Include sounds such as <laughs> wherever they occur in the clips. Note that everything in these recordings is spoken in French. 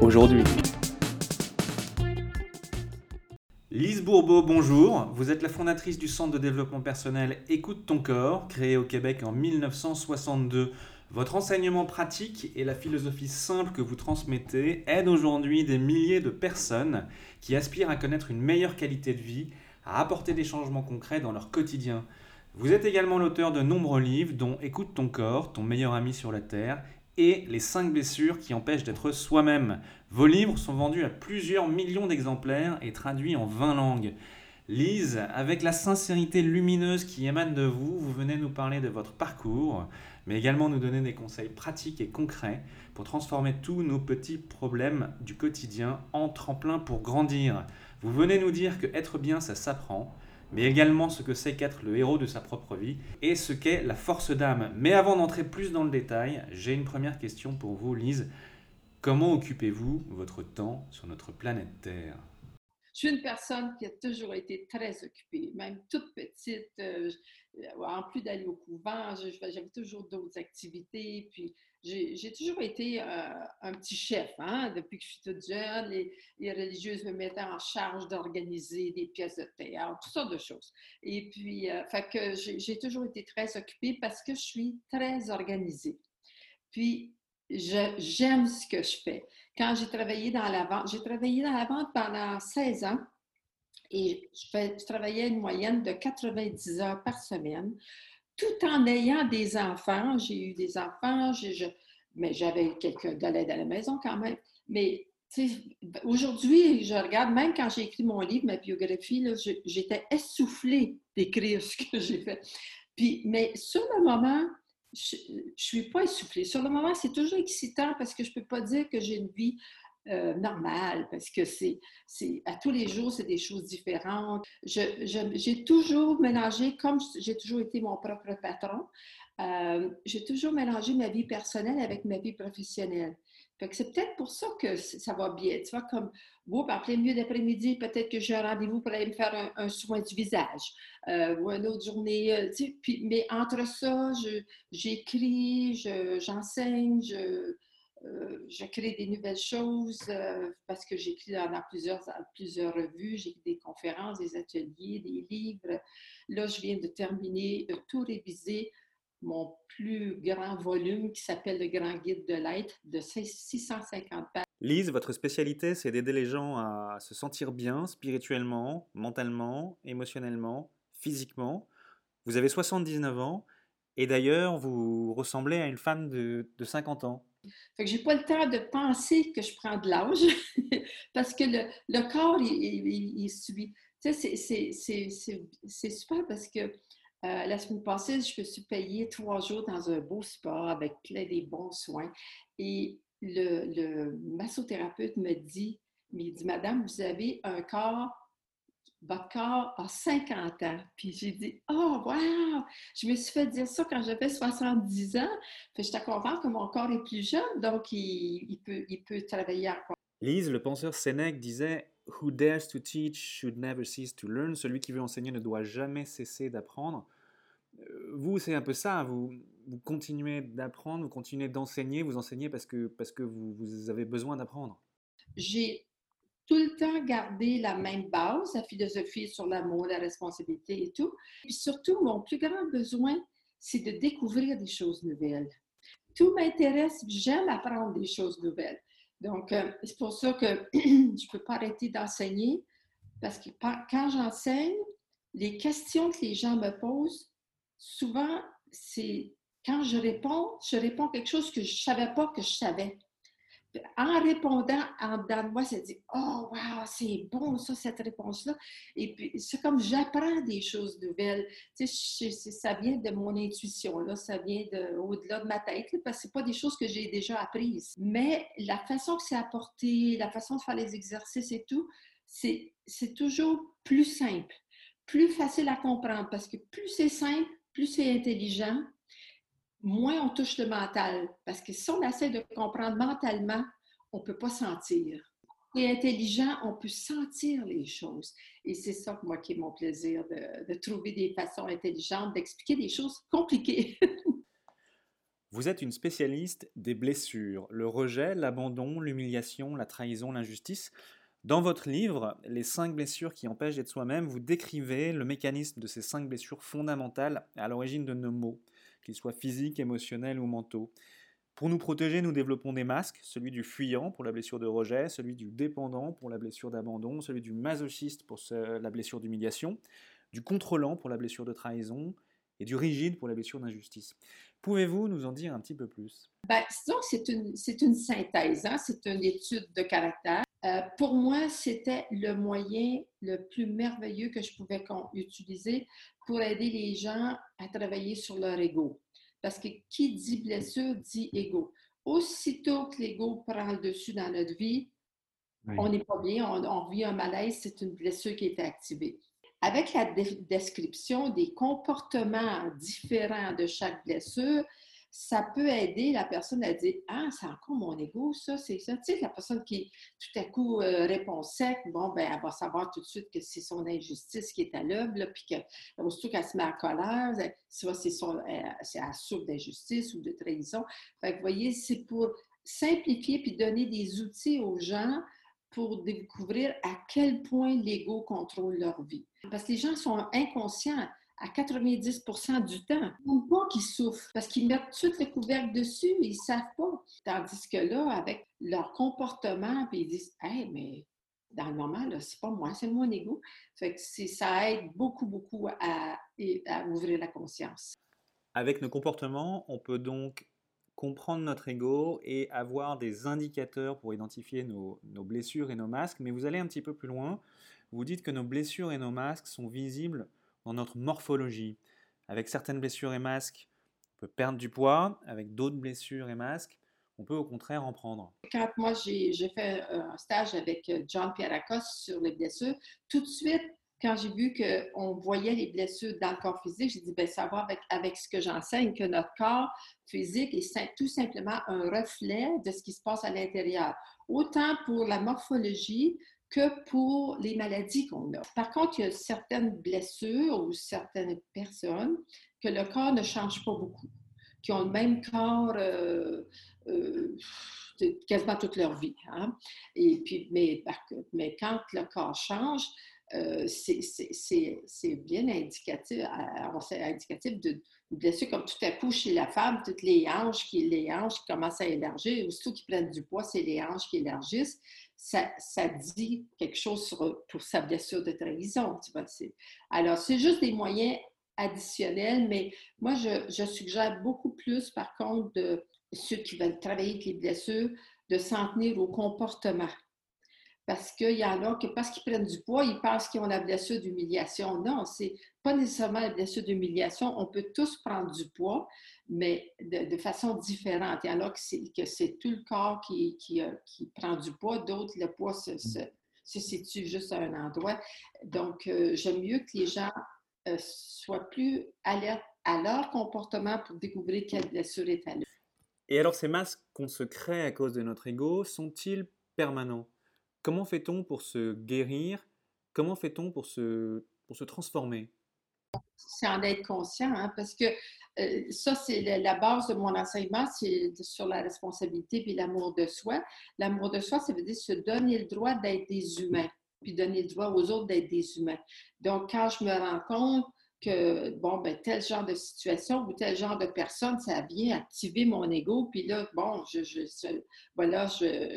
aujourd'hui. Lise Bourbeau, bonjour. Vous êtes la fondatrice du Centre de développement personnel Écoute ton corps, créé au Québec en 1962. Votre enseignement pratique et la philosophie simple que vous transmettez aident aujourd'hui des milliers de personnes qui aspirent à connaître une meilleure qualité de vie, à apporter des changements concrets dans leur quotidien. Vous êtes également l'auteur de nombreux livres dont Écoute ton corps, ton meilleur ami sur la Terre et Les 5 blessures qui empêchent d'être soi-même. Vos livres sont vendus à plusieurs millions d'exemplaires et traduits en 20 langues. Lise, avec la sincérité lumineuse qui émane de vous, vous venez nous parler de votre parcours, mais également nous donner des conseils pratiques et concrets pour transformer tous nos petits problèmes du quotidien en tremplin pour grandir. Vous venez nous dire que être bien, ça s'apprend, mais également ce que c'est qu'être le héros de sa propre vie et ce qu'est la force d'âme. Mais avant d'entrer plus dans le détail, j'ai une première question pour vous, Lise. Comment occupez-vous votre temps sur notre planète Terre? Je suis une personne qui a toujours été très occupée, même toute petite. Euh, en plus d'aller au couvent, j'avais toujours d'autres activités. Puis j'ai toujours été euh, un petit chef. Hein? Depuis que je suis toute jeune, les, religieuses me mettaient en charge d'organiser des pièces de théâtre, toutes sortes de choses. Et puis, euh, j'ai toujours été très occupée parce que je suis très organisée. Puis, j'aime ce que je fais. Quand j'ai travaillé dans la vente, j'ai travaillé dans la vente pendant 16 ans et je, travaillais une moyenne de 90 heures par semaine, tout en ayant des enfants. J'ai eu des enfants, mais j'avais quelqu'un de l'aide à la maison quand même. Mais aujourd'hui, je regarde, même quand j'ai écrit mon livre, ma biographie, j'étais essoufflée d'écrire ce que j'ai fait. Puis, mais sur le moment, je ne suis pas essoufflée. Sur le moment, c'est toujours excitant parce que je ne peux pas dire que j'ai une vie euh, normale parce que c'est, à tous les jours, c'est des choses différentes. j'ai toujours mélangé, comme j'ai toujours été mon propre patron, euh, j'ai toujours mélangé ma vie personnelle avec ma vie professionnelle. Fait c'est peut-être pour ça que ça va bien. Tu vois, comme vous, par plein milieu d'après-midi, peut-être que j'ai un rendez-vous pour aller me faire un, soin du visage euh, ou une autre journée. Euh, tu sais, puis, mais entre ça, j'écris, j'enseigne, je, je, crée des nouvelles choses parce que j'écris dans, dans, plusieurs, plusieurs revues, j'écris des conférences, des ateliers, des livres. Là, je viens de terminer, de tout réviser mon plus grand volume qui s'appelle Le Grand Guide de l'être de 650 pages. Lise, votre spécialité, c'est d'aider les gens à se sentir bien spirituellement, mentalement, émotionnellement, physiquement. Vous avez 79 ans et d'ailleurs, vous ressemblez à une femme de, de 50 ans. Fait que j'ai pas le temps de penser que je prends de l'âge <laughs> parce que le, le corps, il, il, il, suit. Tu sais, c'est super parce que euh, la semaine passée, je me suis payée trois jours dans un beau spa avec plein des bons soins. Et le, massothérapeute me dit, il dit, Madame, vous avez un corps, votre corps a 50 ans. Puis j'ai dit, oh, wow! Je me suis fait dire ça quand j'avais 70 ans. Puis j'étais contente que mon corps est plus jeune, donc il, peut, il peut travailler encore. Lise, le penseur Sénèque disait Who dares to teach should never cease to learn. Celui qui veut enseigner ne doit jamais cesser d'apprendre. Euh, vous, c'est un peu ça. Vous, vous continuez d'apprendre, vous continuez d'enseigner, vous enseignez parce que, parce que vous, vous avez besoin d'apprendre. J'ai tout le temps gardé la même base, la philosophie sur l'amour, la responsabilité et tout. Et surtout, mon plus grand besoin, c'est de découvrir des choses nouvelles. Tout m'intéresse, j'aime apprendre des choses nouvelles. Donc, euh, c'est pour ça que <clears throat> je ne peux pas arrêter d'enseigner, parce que quand j'enseigne, les questions que les gens me posent, souvent, c'est quand je réponds, je réponds quelque chose que je ne savais pas que je savais. En répondant en dedans de moi, ça dit Oh, wow, c'est bon ça, cette réponse-là. Et puis, c'est comme j'apprends des choses nouvelles. Ça vient de mon intuition, là, ça vient de, au-delà de ma tête, parce que ce pas des choses que j'ai déjà apprises. Mais la façon que c'est apporté, la façon de faire les exercices et tout, c'est, c'est toujours plus simple, plus facile à comprendre, parce que plus c'est simple, plus c'est intelligent, moins on touche le mental. Parce que si on essaie de comprendre mentalement, on ne peut pas sentir. Et intelligent, on peut sentir les choses. Et c'est ça, moi, qui est mon plaisir, de, de trouver des façons intelligentes d'expliquer des choses compliquées. <laughs> Vous êtes une spécialiste des blessures, le rejet, l'abandon, l'humiliation, la trahison, l'injustice. Dans votre livre, Les cinq blessures qui empêchent d'être soi-même, vous décrivez le mécanisme de ces cinq blessures fondamentales à l'origine de nos maux qu'ils soient physiques, émotionnels ou mentaux. Pour nous protéger, nous développons des masques, celui du fuyant pour la blessure de rejet, celui du dépendant pour la blessure d'abandon, celui du masochiste pour la blessure d'humiliation, du contrôlant pour la blessure de trahison et du rigide pour la blessure d'injustice. Pouvez-vous nous en dire un petit peu plus? Ben, c'est une, synthèse, hein? c'est une étude de caractère. Euh, pour moi, c'était le moyen le plus merveilleux que je pouvais utiliser pour aider les gens à travailler sur leur ego. Parce que qui dit blessure dit ego. Aussitôt que l'ego prend le dessus dans notre vie, on n'est pas bien, on, on, vit un malaise, c'est une blessure qui est activée. Avec la description des comportements différents de chaque blessure, ça peut aider la personne à dire Ah, c'est encore mon ego, ça, c'est ça. Tu sais, la personne qui tout à coup euh, répond sec, bon, ben, elle va savoir tout de suite que c'est son injustice qui est à l'œuvre, puis que, aussitôt qu'elle se met en colère, soit c'est son, c'est à souffre d'injustice ou de trahison. Fait que, vous voyez, c'est pour simplifier puis donner des outils aux gens pour découvrir à quel point l'ego contrôle leur vie. Parce que les gens sont inconscients à 90 du temps. Ils pas qu'ils souffrent parce qu'ils mettent tout le couvercle dessus et ils ne savent pas. Tandis que là, avec leur comportement, puis ils disent Hey, mais dans le moment, c'est pas moi, c'est mon ego. Fait ça aide beaucoup, beaucoup à, ouvrir la conscience. Avec nos comportements, on peut donc comprendre notre ego et avoir des indicateurs pour identifier nos, blessures et nos masques. Mais vous allez un petit peu plus loin. Vous dites que nos blessures et nos masques sont visibles dans notre morphologie. Avec certaines blessures et masques, on peut perdre du poids. Avec d'autres blessures et masques, on peut au contraire en prendre. Quand moi j'ai fait un stage avec euh, John Pierracos sur les blessures, tout de suite, quand j'ai vu qu'on voyait les blessures dans le corps physique, j'ai dit, ben, ça va avec, avec ce que j'enseigne, que notre corps physique est tout simplement un reflet de ce qui se passe à l'intérieur. Autant pour la morphologie que pour les maladies qu'on a. Par contre, il y a certaines blessures ou certaines personnes que le corps ne change pas beaucoup, qui ont le même corps euh, euh, quasiment toute leur vie. Hein. Et puis, mais, quand le corps change, euh, c'est bien indicatif, indicatif de, blessure comme tout à coup chez la femme, toutes les hanches qui, les hanches commencent à élargir, ceux qui prennent du poids, c'est les hanches qui élargissent ça, dit quelque chose sur, pour sa blessure de trahison. Tu vois, alors, c'est juste des moyens additionnels, mais moi, je, suggère beaucoup plus, par contre, de ceux qui veulent travailler avec les blessures, de s'en tenir au comportement. Parce qu'il y en a que, parce qu'ils prennent du poids, ils pensent qu'ils ont la blessure d'humiliation. Non, c'est pas nécessairement la blessure d'humiliation. On peut tous prendre du poids, mais de, façon différente. Il y en a que c'est tout le corps qui, qui, qui, prend du poids, d'autres, le poids se, se, situe juste à un endroit. Donc, euh, j'aime mieux que les gens euh, soient plus alertes à leur comportement pour découvrir quelle blessure est à eux. Et alors, ces masques qu'on se crée à cause de notre ego sont-ils permanents? Comment fait-on pour se guérir? Comment fait-on pour se, pour se transformer? C'est en être conscient, hein, parce que euh, ça, c'est la base de mon enseignement, c'est sur la responsabilité puis l'amour de soi. L'amour de soi, ça veut dire se donner le droit d'être des humains, puis donner le droit aux autres d'être des humains. Donc, quand je me rends compte que, bon, ben, tel genre de situation ou tel genre de personne, ça vient activer mon ego, puis là, bon, je, je, voilà,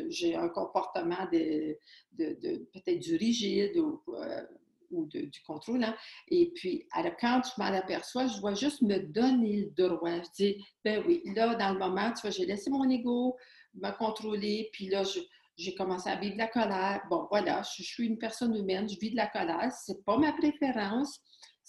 j'ai un comportement de, peut-être du rigide ou euh, du contrôle. Hein. Et puis, alors, quand je m'en aperçois, je dois juste me donner le droit. Je dis, ben oui, là, dans le moment, tu vois, j'ai laissé mon ego, me contrôler. Puis là, j'ai commencé à vivre de la colère. Bon, voilà, je, suis une personne humaine, je vis de la colère. C'est pas ma préférence.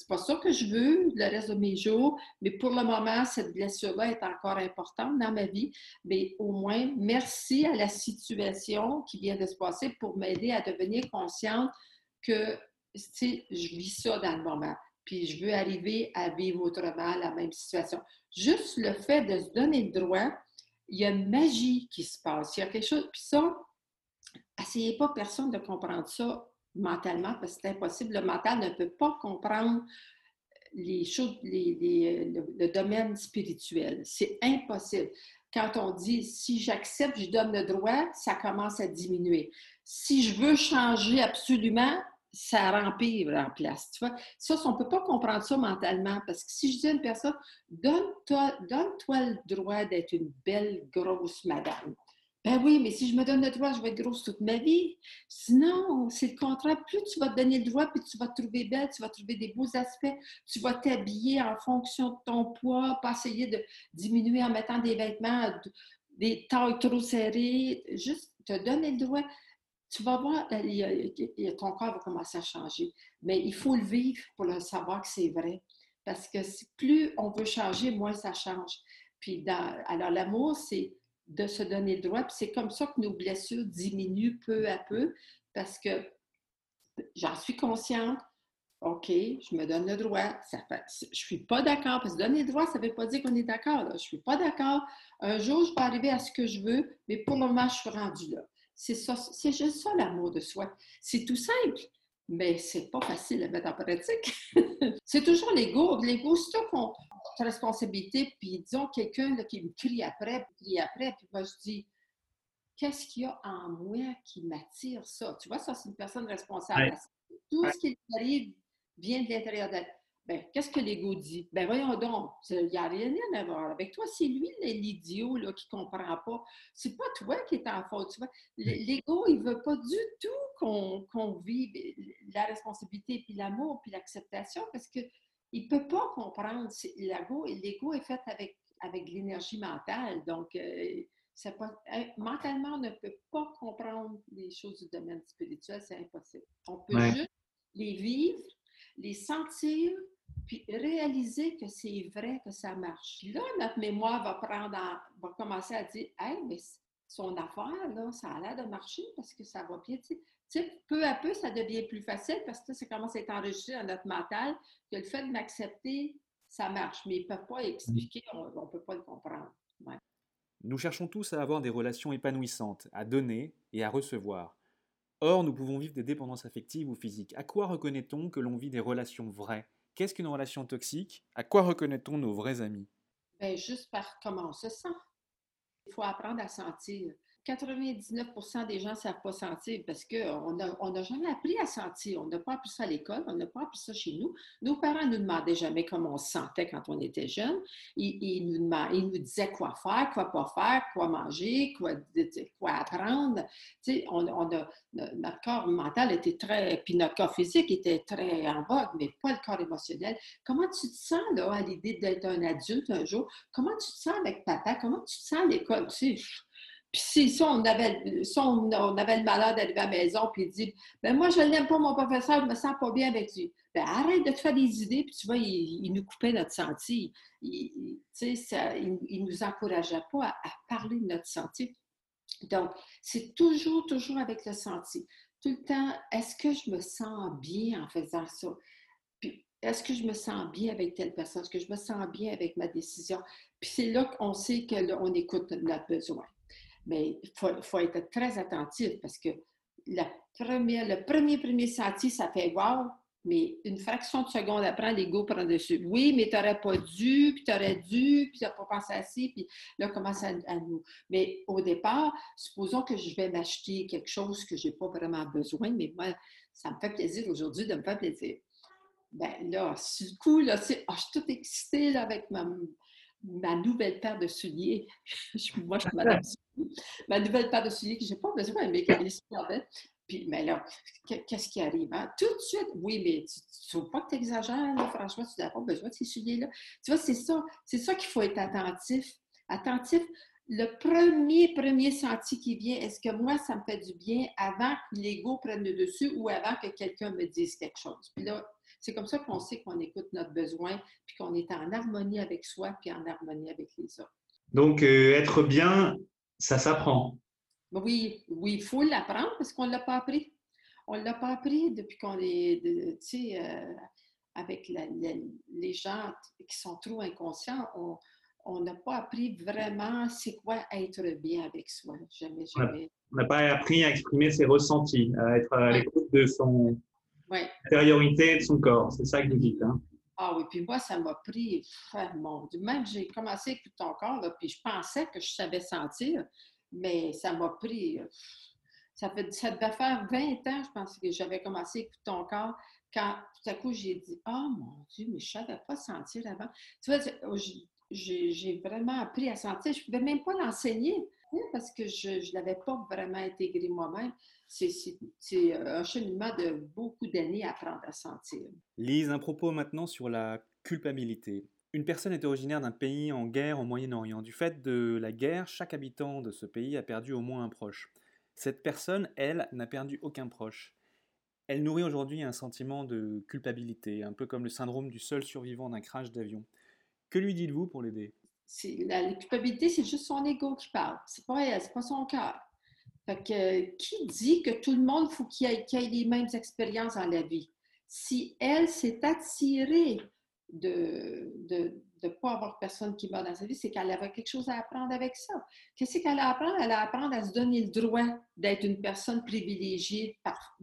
C'est pas ça que je veux le reste de mes jours, mais pour le moment, cette blessure-là est encore importante dans ma vie. Mais au moins, merci à la situation qui vient de se passer pour m'aider à devenir consciente que je vis ça dans le moment. Puis je veux arriver à vivre autrement la même situation. Juste le fait de se donner le droit, il y a une magie qui se passe. Il y a quelque chose. Puis ça, essayez pas personne de comprendre ça mentalement parce que c'est impossible. Le mental ne peut pas comprendre les choses, le, domaine spirituel. C'est impossible. Quand on dit si j'accepte, je donne le droit, ça commence à diminuer. Si je veux changer absolument, ça rempire en place. Tu vois? Ça, on ne peut pas comprendre ça mentalement parce que si je dis à une personne, donne-toi donne le droit d'être une belle grosse madame. Ben oui, mais si je me donne le droit, je vais être grosse toute ma vie. Sinon, c'est le contraire. Plus tu vas te donner le droit, puis tu vas te trouver belle, tu vas trouver des beaux aspects, tu vas t'habiller en fonction de ton poids, pas essayer de diminuer en mettant des vêtements, des tailles trop serrées. Juste te donner le droit. Tu vas voir, ton corps va commencer à changer. Mais il faut le vivre pour le savoir que c'est vrai. Parce que plus on veut changer, moins ça change. Puis alors l'amour, c'est de se donner le droit. Puis c'est comme ça que nos blessures diminuent peu à peu parce que j'en suis consciente. OK, je me donne le droit. je ne suis pas d'accord. Parce que donner le droit, ça ne veut pas dire qu'on est d'accord. Je ne suis pas d'accord. Un jour, je vais arriver à ce que je veux, mais pour le moment, je suis rendue là. C'est c'est juste ça l'amour de soi. C'est tout simple, mais c'est pas facile à mettre en pratique. <laughs> c'est toujours l'ego. L'ego, c'est ça qu'on responsabilité, puis disons quelqu'un qui me crie après, puis crie après, puis moi je dis qu'est-ce qu'il y a en moi qui m'attire ça? Tu vois, ça, c'est une personne responsable. Tout ce qui arrive vient de l'intérieur d'elle. Ben, qu'est-ce que l'ego dit? Ben, voyons donc, il n'y a rien à voir avec toi. C'est lui l'idiot qui ne comprend pas. C'est pas toi qui es en faute. Tu vois? L'ego, il ne veut pas du tout qu'on vive la responsabilité, puis l'amour, puis l'acceptation, parce que il ne peut pas comprendre. L'ego, l'ego est fait avec, avec l'énergie mentale. Donc, euh, mentalement, on ne peut pas comprendre les choses du domaine spirituel. C'est impossible. On peut juste les vivre, les sentir, puis réaliser que c'est vrai que ça marche. Là, notre mémoire va prendre, va commencer à dire, hey, mais son affaire, là, ça a l'air de marcher parce que ça va bien peu à peu, ça devient plus facile parce que ça commence à être enregistré dans notre mental que le fait de m'accepter, ça marche. Mais ils ne peuvent pas expliquer, on ne peut pas le comprendre. Nous cherchons tous à avoir des relations épanouissantes, à donner et à recevoir. Or, nous pouvons vivre des dépendances affectives ou physiques. À quoi reconnaît-on que l'on vit des relations vraies? Qu'est-ce qu'une relation toxique? À quoi reconnaît-on nos vrais amis? Bien, Juste par comment on se sent. Il faut apprendre à sentir. 99% des gens ne savent pas sentir parce qu'on n'a on jamais appris à sentir. On n'a pas appris ça à l'école, on n'a pas appris ça chez nous. Nos parents ne nous demandaient jamais comment on se sentait quand on était jeune. Ils, nous, ils nous, disaient quoi faire, quoi pas faire, quoi manger, quoi, quoi apprendre. On, on a, notre corps mental était très, puis notre corps physique était très en vogue, mais pas le corps émotionnel. Comment tu te sens là, à l'idée d'être un adulte un jour? Comment tu te sens avec papa? Comment tu te sens à l'école? Puis si on avait, on, avait le malheur d'arriver à la maison, puis il dit ben moi, je n'aime pas mon professeur, je ne me sens pas bien avec lui. Ben, arrête de te faire des idées, puis tu vois, il, nous coupait notre santé. Il, ne nous encourageait pas à, parler de notre santé. Donc, c'est toujours, toujours avec le senti. Tout le temps, est-ce que je me sens bien en faisant ça? Puis, est-ce que je me sens bien avec telle personne? Est-ce que je me sens bien avec ma décision? Puis c'est là qu'on sait qu'on écoute notre besoin. Mais il faut, être très attentif parce que le premier, premier senti, ça fait wow, mais une fraction de seconde après, l'ego prend dessus. Oui, mais tu n'aurais pas dû, puis tu aurais dû, puis tu pas pensé à ci, puis là, commence à, nous. Mais au départ, supposons que je vais m'acheter quelque chose que je n'ai pas vraiment besoin, mais moi, ça me fait plaisir aujourd'hui de me faire plaisir. Ben là, du coup, là, oh, je suis toute excitée là, avec ma, ma nouvelle paire de souliers. <laughs> Moi, je suis madame <laughs> Ma nouvelle paire de souliers que je n'ai pas besoin, mais qui est. Puis, mais là, qu'est-ce qui arrive? Hein? Tout de suite, oui, mais tu ne trouves pas que tu exagères, là, franchement, tu n'as pas besoin de ces souliers-là. Tu vois, c'est ça, c'est ça qu'il faut être attentif. Attentif. le premier, premier sentier qui vient, est-ce que moi, ça me fait du bien avant que l'ego prenne le dessus ou avant que quelqu'un me dise quelque chose? Puis là, c'est comme ça qu'on sait qu'on écoute notre besoin, puis qu'on est en harmonie avec soi, puis en harmonie avec les autres. Donc, euh, être bien, ça s'apprend. Oui, oui, il faut l'apprendre parce qu'on ne l'a pas appris. On ne l'a pas appris depuis qu'on est, tu sais, euh, avec les gens qui sont trop inconscients, on n'a pas appris vraiment c'est quoi être bien avec soi. Jamais, jamais. On n'a pas appris à exprimer ses ressentis, à être à l'écoute de son intériorité et de son corps. C'est ça que vous dites. Hein? Ah oui, puis moi, ça m'a pris, mon Même j'ai commencé à écouter ton corps, puis je pensais que je savais sentir, mais ça m'a pris. Ça, fait, ça devait faire 20 ans, je pense que j'avais commencé à écouter ton corps quand tout à coup j'ai dit Ah oh, mon Dieu, mais je ne savais pas sentir avant. Tu vois, j'ai vraiment appris à sentir. Je ne pouvais même pas l'enseigner parce que je ne l'avais pas vraiment intégré moi-même. C'est un cheminement de beaucoup d'années à apprendre à sentir. Lise, un propos maintenant sur la culpabilité. Une personne est originaire d'un pays en guerre au Moyen-Orient. Du fait de la guerre, chaque habitant de ce pays a perdu au moins un proche. Cette personne, elle, n'a perdu aucun proche. Elle nourrit aujourd'hui un sentiment de culpabilité, un peu comme le syndrome du seul survivant d'un crash d'avion. Que lui dites-vous pour l'aider? La, culpabilité, c'est juste son ego qui parle. C'est pas elle, c'est pas son cœur. Fait que, qui dit que tout le monde faut qu'il ait, les mêmes expériences dans la vie? Si elle s'est attirée de, de ne pas avoir personne qui meurt dans sa vie, c'est qu'elle avait quelque chose à apprendre avec ça. Qu'est-ce qu'elle a à apprendre? Elle a à apprendre à se donner le droit d'être une personne privilégiée par,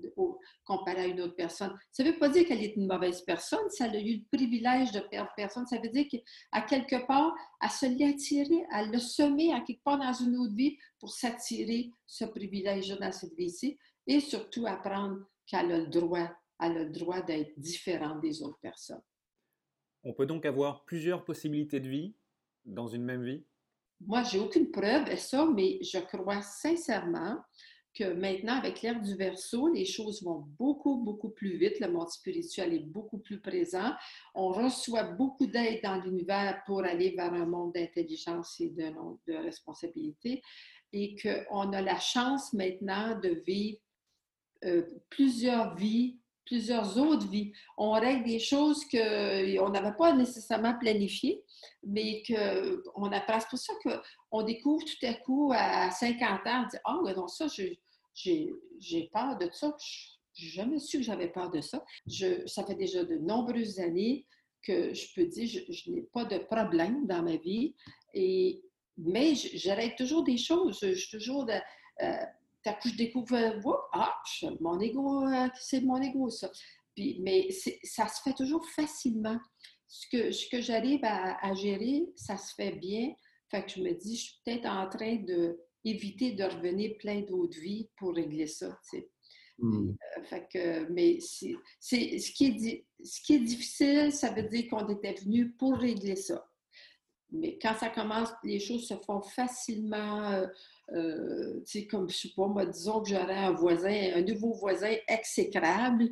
comparée à une autre personne. Ça ne veut pas dire qu'elle est une mauvaise personne, ça a eu le privilège de perdre personne. Ça veut dire qu'à quelque part, elle se l'est attirée, elle l'a semé à quelque part dans une autre vie pour s'attirer ce privilège dans cette vie-ci et surtout apprendre qu'elle a le droit, elle a le droit d'être différente des autres personnes. On peut donc avoir plusieurs possibilités de vie dans une même vie? Moi, j'ai aucune preuve de ça, mais je crois sincèrement que maintenant, avec l'ère du verso, les choses vont beaucoup, beaucoup plus vite. Le monde spirituel est beaucoup plus présent. On reçoit beaucoup d'aide dans l'univers pour aller vers un monde d'intelligence et de, de responsabilité et qu'on a la chance maintenant de vivre euh, plusieurs vies plusieurs autres vies. On règle des choses qu'on n'avait pas nécessairement planifiées, mais qu'on apprend. C'est pour ça qu'on découvre tout à coup à 50 ans, on dit Ah, oh, non, ça, j'ai peur de ça. Je n'ai jamais su que j'avais peur de ça. Je, ça fait déjà de nombreuses années que je peux dire je, je n'ai pas de problème dans ma vie. Et, mais j'arrête toujours des choses. Je, suis toujours. Euh, je découvre, ah, mon ego, euh, c'est mon ego, ça. Puis, mais ça se fait toujours facilement. Ce que, ce que j'arrive à, gérer, ça se fait bien. Fait que je me dis, je suis peut-être en train d'éviter de revenir plein d'autres vies pour régler ça. Tu sais. Hmm. Euh, fait que, mais c'est, ce, qui est, ce qui est difficile, ça veut dire qu'on était venu pour régler ça. Mais quand ça commence, les choses se font facilement. Euh, euh, tu sais, comme, je sais pas, moi, disons que j'aurais un voisin, un nouveau voisin exécrable,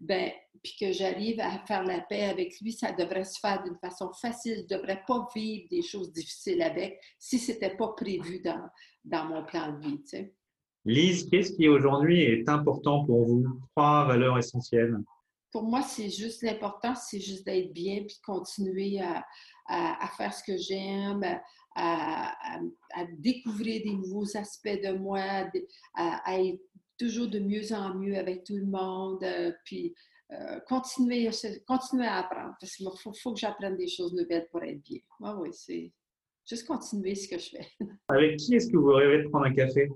ben, puis que j'arrive à faire la paix avec lui, ça devrait se faire d'une façon facile. Je ne devrais pas vivre des choses difficiles avec si ce n'était pas prévu dans, dans mon plan de vie, tu sais. Lise, qu'est-ce qui aujourd'hui est important pour vous? Trois valeurs essentielles. Pour moi, c'est juste l'important, c'est juste d'être bien puis continuer à, à, faire ce que j'aime, à, découvrir des nouveaux aspects de moi, à, être toujours de mieux en mieux avec tout le monde, euh, puis euh, continuer, continuer à apprendre, parce qu'il faut, faut, que j'apprenne des choses nouvelles pour être bien. Ah oui, c'est juste continuer ce que je fais. Avec qui est-ce que vous rêvez de prendre un café?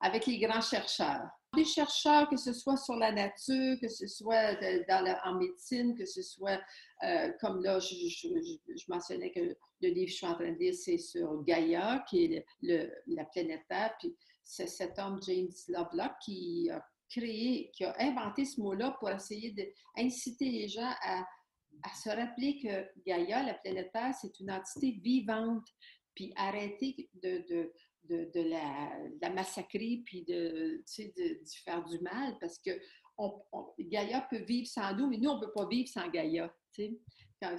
Avec les grands chercheurs. Des chercheurs, que ce soit sur la nature, que ce soit dans en médecine, que ce soit euh, comme là, je, mentionnais que le livre que je suis en train de lire, c'est sur Gaïa, qui est la planète Terre. Puis c'est cet homme, James Lovelock, qui a créé, qui a inventé ce mot-là pour essayer d'inciter les gens à, se rappeler que Gaïa, la planète Terre, c'est une entité vivante, puis arrêter de, la, massacrer puis de, de, faire du mal parce que on, Gaïa peut vivre sans nous, mais nous, on ne peut pas vivre sans Gaïa.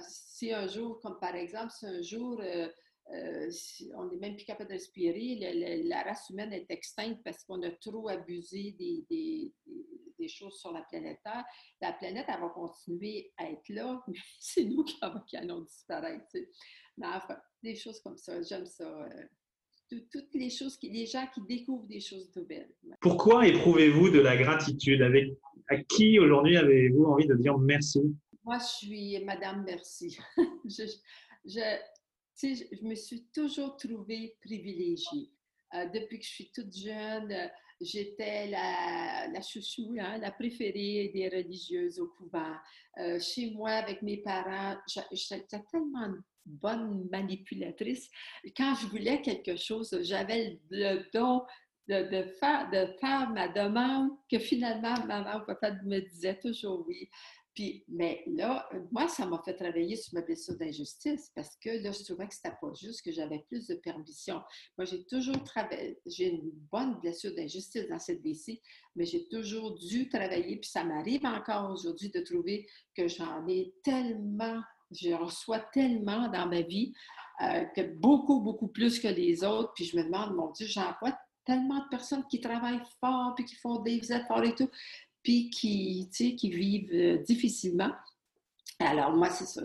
si un jour, comme par exemple, si un jour euh, euh, on n'est même plus capable de respirer. la race humaine est extincte parce qu'on a trop abusé des, des, choses sur la planète Terre. La planète, elle va continuer à être là, <laughs> mais c'est nous qui, allons disparaître. Mais enfin, des choses comme ça, j'aime ça. Euh, toutes les choses, qui, les gens qui découvrent des choses nouvelles. Pourquoi éprouvez-vous de la gratitude Avec à qui aujourd'hui avez-vous envie de dire merci? Moi, je suis Madame Merci. <laughs> je, je, je me suis toujours trouvée privilégiée. Euh, depuis que je suis toute jeune, euh, j'étais la, la chouchou, hein, la préférée des religieuses au couvent. Euh, chez moi, avec mes parents, j'étais tellement bonne manipulatrice. Quand je voulais quelque chose, j'avais le don de, faire, ma demande que finalement, maman ou papa me disait toujours oui. Puis, mais là, moi, ça m'a fait travailler sur ma blessure d'injustice parce que là, je trouvais que c'était pas juste, que j'avais plus de permission. Moi, j'ai toujours travaillé, j'ai une bonne blessure d'injustice dans cette déci, mais j'ai toujours dû travailler, puis ça m'arrive encore aujourd'hui de trouver que j'en ai tellement, je reçois tellement dans ma vie, euh, que beaucoup, beaucoup plus que les autres, puis je me demande, mon Dieu, j'en vois tellement de personnes qui travaillent fort, puis qui font des efforts et tout puis qui, qui vivent euh, difficilement. Alors, moi, c'est ça.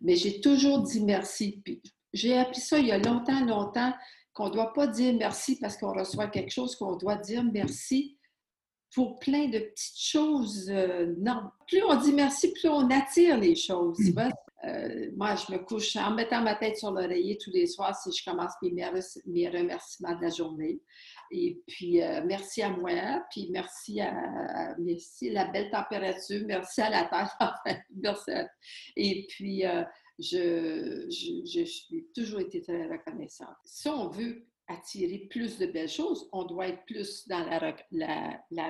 mais j'ai toujours dit merci. Puis j'ai appris ça il y a longtemps, longtemps, qu'on ne doit pas dire merci parce qu'on reçoit quelque chose, qu'on doit dire merci pour plein de petites choses. Euh, non, plus on dit merci, plus on attire les choses. Euh, moi, je me couche en mettant ma tête sur l'oreiller tous les soirs si je commence mes, remerciements de la journée. Et puis, euh, merci à moi, puis merci à, merci la belle température, merci à la terre, <laughs> merci Et puis, euh, je, je, suis toujours été très reconnaissante. Si on veut attirer plus de belles choses, on doit être plus dans la,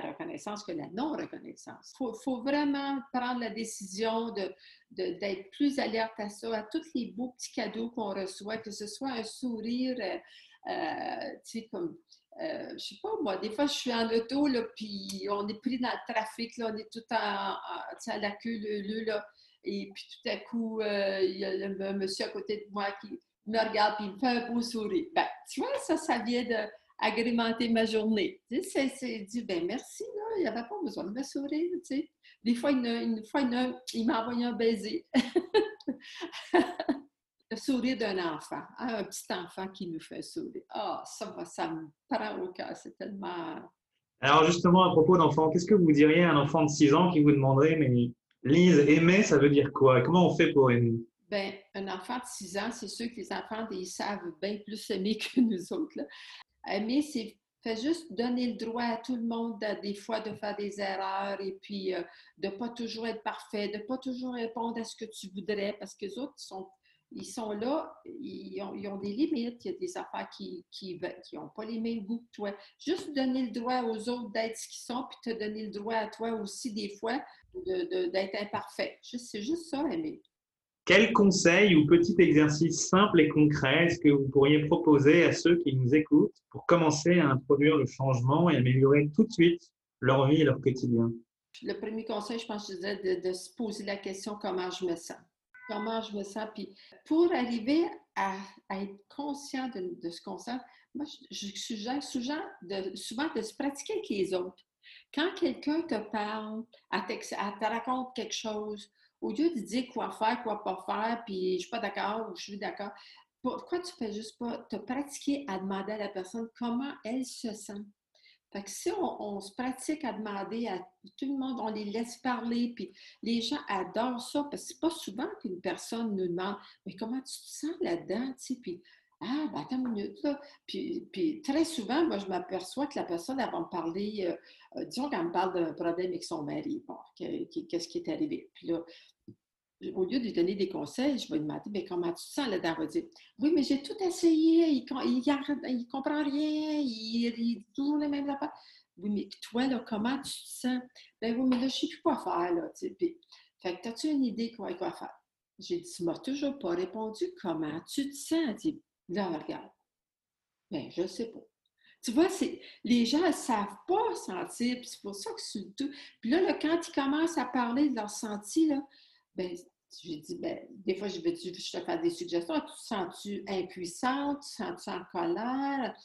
reconnaissance que la non-reconnaissance. Il faut, vraiment prendre la décision d'être de, d'être plus alerte à ça, à tous les beaux petits cadeaux qu'on reçoit, que ce soit un sourire, euh, tu sais, comme euh, je sais pas, moi, des fois, je suis en auto, là, puis on est pris dans le trafic, là, on est tout à la queue le là, et puis tout à coup, euh, il y a le, monsieur à côté de moi qui me regarde, puis il me fait un beau sourire. Ben, tu vois, ça, ça vient d'agrémenter ma journée. Tu c'est dit, ben merci, là, il n'y avait pas besoin de me sourire, tu sais. Des fois, une, une fois, il m'a envoyé un baiser. <laughs> le sourire d'un enfant, hein, un petit enfant qui nous fait sourire. Ah, ça, ça me prend au cœur, c'est tellement... Alors justement, à propos d'enfants, qu'est-ce que vous diriez à un enfant de 6 ans qui vous demanderait, mais Lise, aimer, ça veut dire quoi? Comment on fait pour aimer? Bien, un enfant de 6 ans, c'est sûr que les enfants, ils savent bien plus aimer que <laughs> nous autres. Là. Aimer, c'est juste donner le droit à tout le monde, des fois, de faire des erreurs et puis euh, de ne pas toujours être parfait, de ne pas toujours répondre à ce que tu voudrais parce que les autres ils sont là, ils ont, des limites, il y a des affaires qui n'ont pas les mêmes goûts que toi. Juste donner le droit aux autres d'être ce qu'ils sont, puis te donner le droit à toi aussi, des fois, d'être imparfait. C'est juste ça, aimer. Quel conseil ou petit exercice simple et concret est-ce que vous pourriez proposer à ceux qui nous écoutent pour commencer à introduire le changement et améliorer tout de suite leur vie et leur quotidien? Le premier conseil, je pense, je de, se poser la question comment je me sens? Comment je me sens? Puis pour arriver à, être conscient de, ce qu'on sent, moi, je, suggère souvent de, souvent de se pratiquer avec les autres. Quand quelqu'un te parle, elle, te raconte quelque chose, au lieu de dire quoi faire, quoi pas faire, puis je suis pas d'accord ou je suis d'accord, pourquoi tu fais juste pas te pratiquer à demander à la personne comment elle se sent? Fait que si on, se pratique à demander à tout le monde, on les laisse parler, puis les gens adorent ça, parce que c'est pas souvent qu'une personne nous demande Mais comment tu te sens là-dedans? Puis Ah, ben attends une minute, là. Puis, très souvent, moi, je m'aperçois que la personne, va me parler, euh, euh, disons qu'elle me parle d'un problème avec son mari, bon, qu'est-ce qui est arrivé? Puis là, au lieu de lui donner des conseils, je vais lui demander mais comment tu te sens là-dedans? Va dire Oui, mais j'ai tout essayé, il ne comprend rien, il, dit toujours les mêmes affaires. Oui, mais toi, là, comment tu te sens? Ben oui, mais là, je ne sais plus quoi faire. Là, fait que, as-tu une idée quoi, quoi faire? J'ai dit Tu ne m'as toujours pas répondu comment tu te sens? Là, regarde. Ben, je ne sais pas. Tu vois, les gens ne savent pas sentir, c'est pour ça que c'est tout. Puis là, quand ils commencent à parler de leur senti, là, ben, J'ai dit, ben, des fois, je vais te faire des suggestions. Tu te sens-tu impuissante? Tu te sens-tu en colère?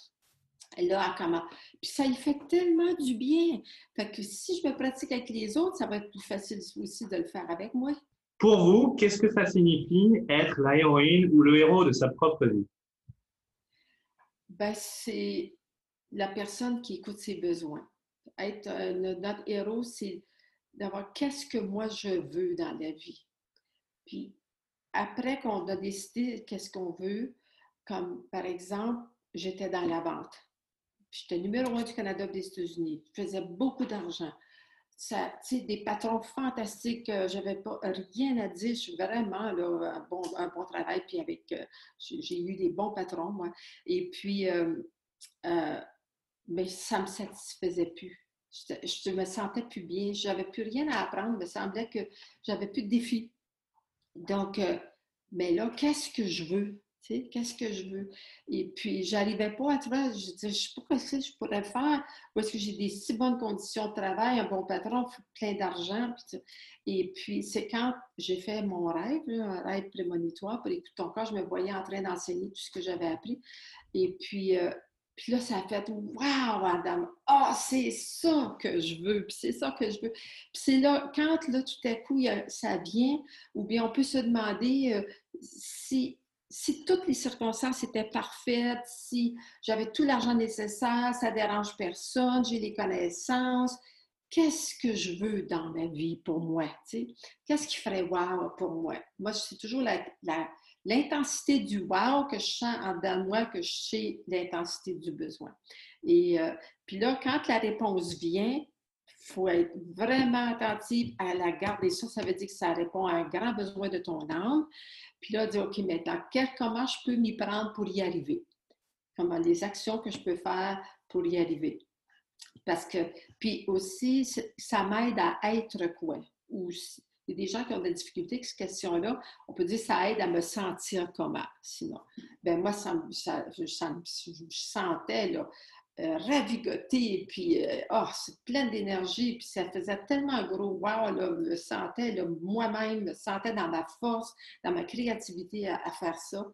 Là, comment? Puis ça y fait tellement du bien. Fait que si je me pratique avec les autres, ça va être plus facile aussi de le faire avec moi. Pour vous, qu'est-ce que ça signifie être la héroïne ou le héros de sa propre vie? Ben, c'est la personne qui écoute ses besoins. Être notre héros, c'est d'avoir qu'est-ce que moi je veux dans la vie. Puis après qu'on a décidé qu'est-ce qu'on veut, comme par exemple, j'étais dans la vente. J'étais numéro un du Canada des États-Unis. Je faisais beaucoup d'argent. Des patrons fantastiques. Euh, je n'avais pas rien à dire. Je suis vraiment un, bon, travail. Puis avec, euh, j'ai eu des bons patrons, moi. Et puis, euh, mais ça ne me satisfaisait plus. Je, ne me sentais plus bien. Je n'avais plus rien à apprendre. Il me semblait que j'avais plus de défis. Donc, mais là, qu'est-ce que je veux? Qu'est-ce que je veux? Et puis, j'arrivais pas à trouver, je disais, je sais pas ce que je pourrais faire, parce que j'ai des si bonnes conditions de travail, un bon patron, plein d'argent. Et puis, c'est quand j'ai fait mon rêve, un rêve prémonitoire, pour écouter ton corps, je me voyais en train d'enseigner tout ce que j'avais appris. Et puis, euh, puis là, ça a fait Waouh, madame! Ah, c'est ça que je veux, puis c'est ça que je veux. Puis c'est là, quand là, tout à coup, ça vient, ou bien on peut se demander euh, si si toutes les circonstances étaient parfaites, si j'avais tout l'argent nécessaire, ça dérange personne, j'ai les connaissances, qu'est-ce que je veux dans ma vie pour moi? Qu'est-ce qui ferait wow pour moi? Moi, c'est toujours l'intensité du wow que je sens en dedans de moi, que je sais l'intensité du besoin. Et euh, puis là, quand la réponse vient, faut être vraiment attentif à la garder. Ça, ça veut dire que ça répond à un grand besoin de ton âme. Puis là, dire, OK, maintenant, comment je peux m'y prendre pour y arriver? Comment les actions que je peux faire pour y arriver? Parce que, puis aussi, ça m'aide à être quoi? Ou il y a des gens qui ont des difficultés avec cette question-là. On peut dire ça aide à me sentir comment, sinon? Ben moi, ça, ça, je, je, sentais là, euh, ravigoté, puis oh, c'est plein d'énergie, puis ça faisait tellement gros wow, là, me sentais moi-même, me sentais dans ma force, dans ma créativité à, faire ça.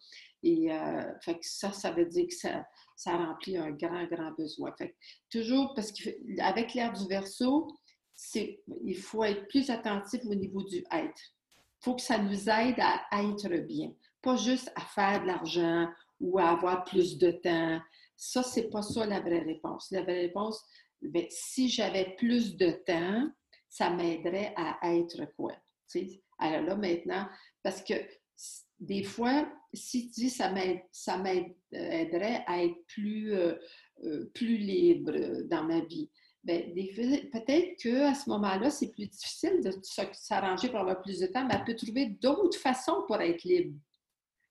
Et euh, fait que ça, ça veut dire que ça, ça remplit un grand, grand besoin. Fait toujours, parce qu'avec l'air du verso, il faut être plus attentif au niveau du être. Il faut que ça nous aide à être bien, pas juste à faire de l'argent ou à avoir plus de temps, ça, c'est pas ça la vraie réponse. La vraie réponse, bien, si j'avais plus de temps, ça m'aiderait à être quoi? Alors là, maintenant, parce que des fois, si tu dis ça m'aiderait à être plus, euh, euh, plus libre dans ma vie, bien, peut-être qu'à ce moment-là, c'est plus difficile de s'arranger pour avoir plus de temps, mais elle peut trouver d'autres façons pour être libre.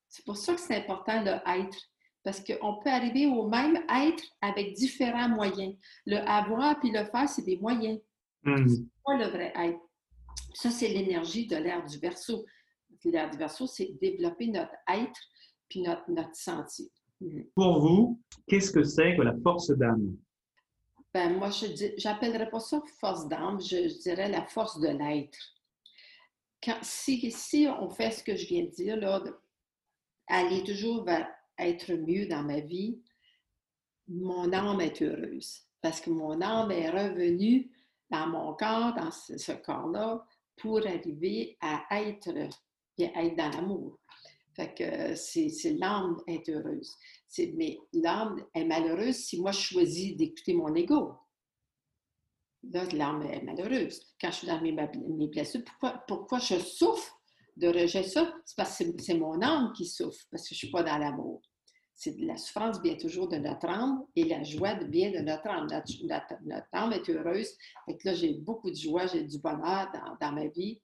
C'est pour ça que c'est important de être. Parce qu'on peut arriver au même être avec différents moyens. Le avoir puis le faire, c'est des moyens. Hmm. C'est pas le vrai être. Ça, c'est l'énergie de l'ère du verso. L'ère du verso, c'est développer notre être puis notre, notre sentier. Hmm. Pour vous, qu'est-ce que c'est que la force d'âme? Ben, moi, je n'appellerais pas ça force d'âme, je, dirais la force de l'être. Si, si on fait ce que je viens de dire, là, aller toujours vers être mieux dans ma vie, mon âme est heureuse. Parce que mon âme est revenue dans mon corps, dans ce, corps-là, pour arriver à être, être dans l'amour. Fait que c'est l'âme est heureuse. Mais l'âme est malheureuse si moi je choisis d'écouter mon ego. Là, l'âme est malheureuse. Quand je suis dans mes, blessures, pourquoi, pourquoi je souffre de rejet ça? C'est parce que c'est mon âme qui souffre, parce que je ne suis pas dans l'amour c'est la souffrance vient toujours de notre âme et la joie vient de notre âme. Notre, âme est heureuse. Là, j'ai beaucoup de joie, j'ai du bonheur dans, ma vie.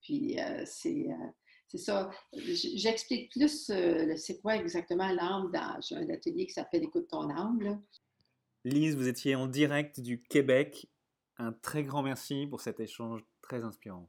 Puis euh, euh, c'est ça. J'explique plus euh, c'est quoi exactement l'âme dans un atelier qui s'appelle Écoute ton âme. Lise, vous étiez en direct du Québec. Un très grand merci pour cet échange très inspirant.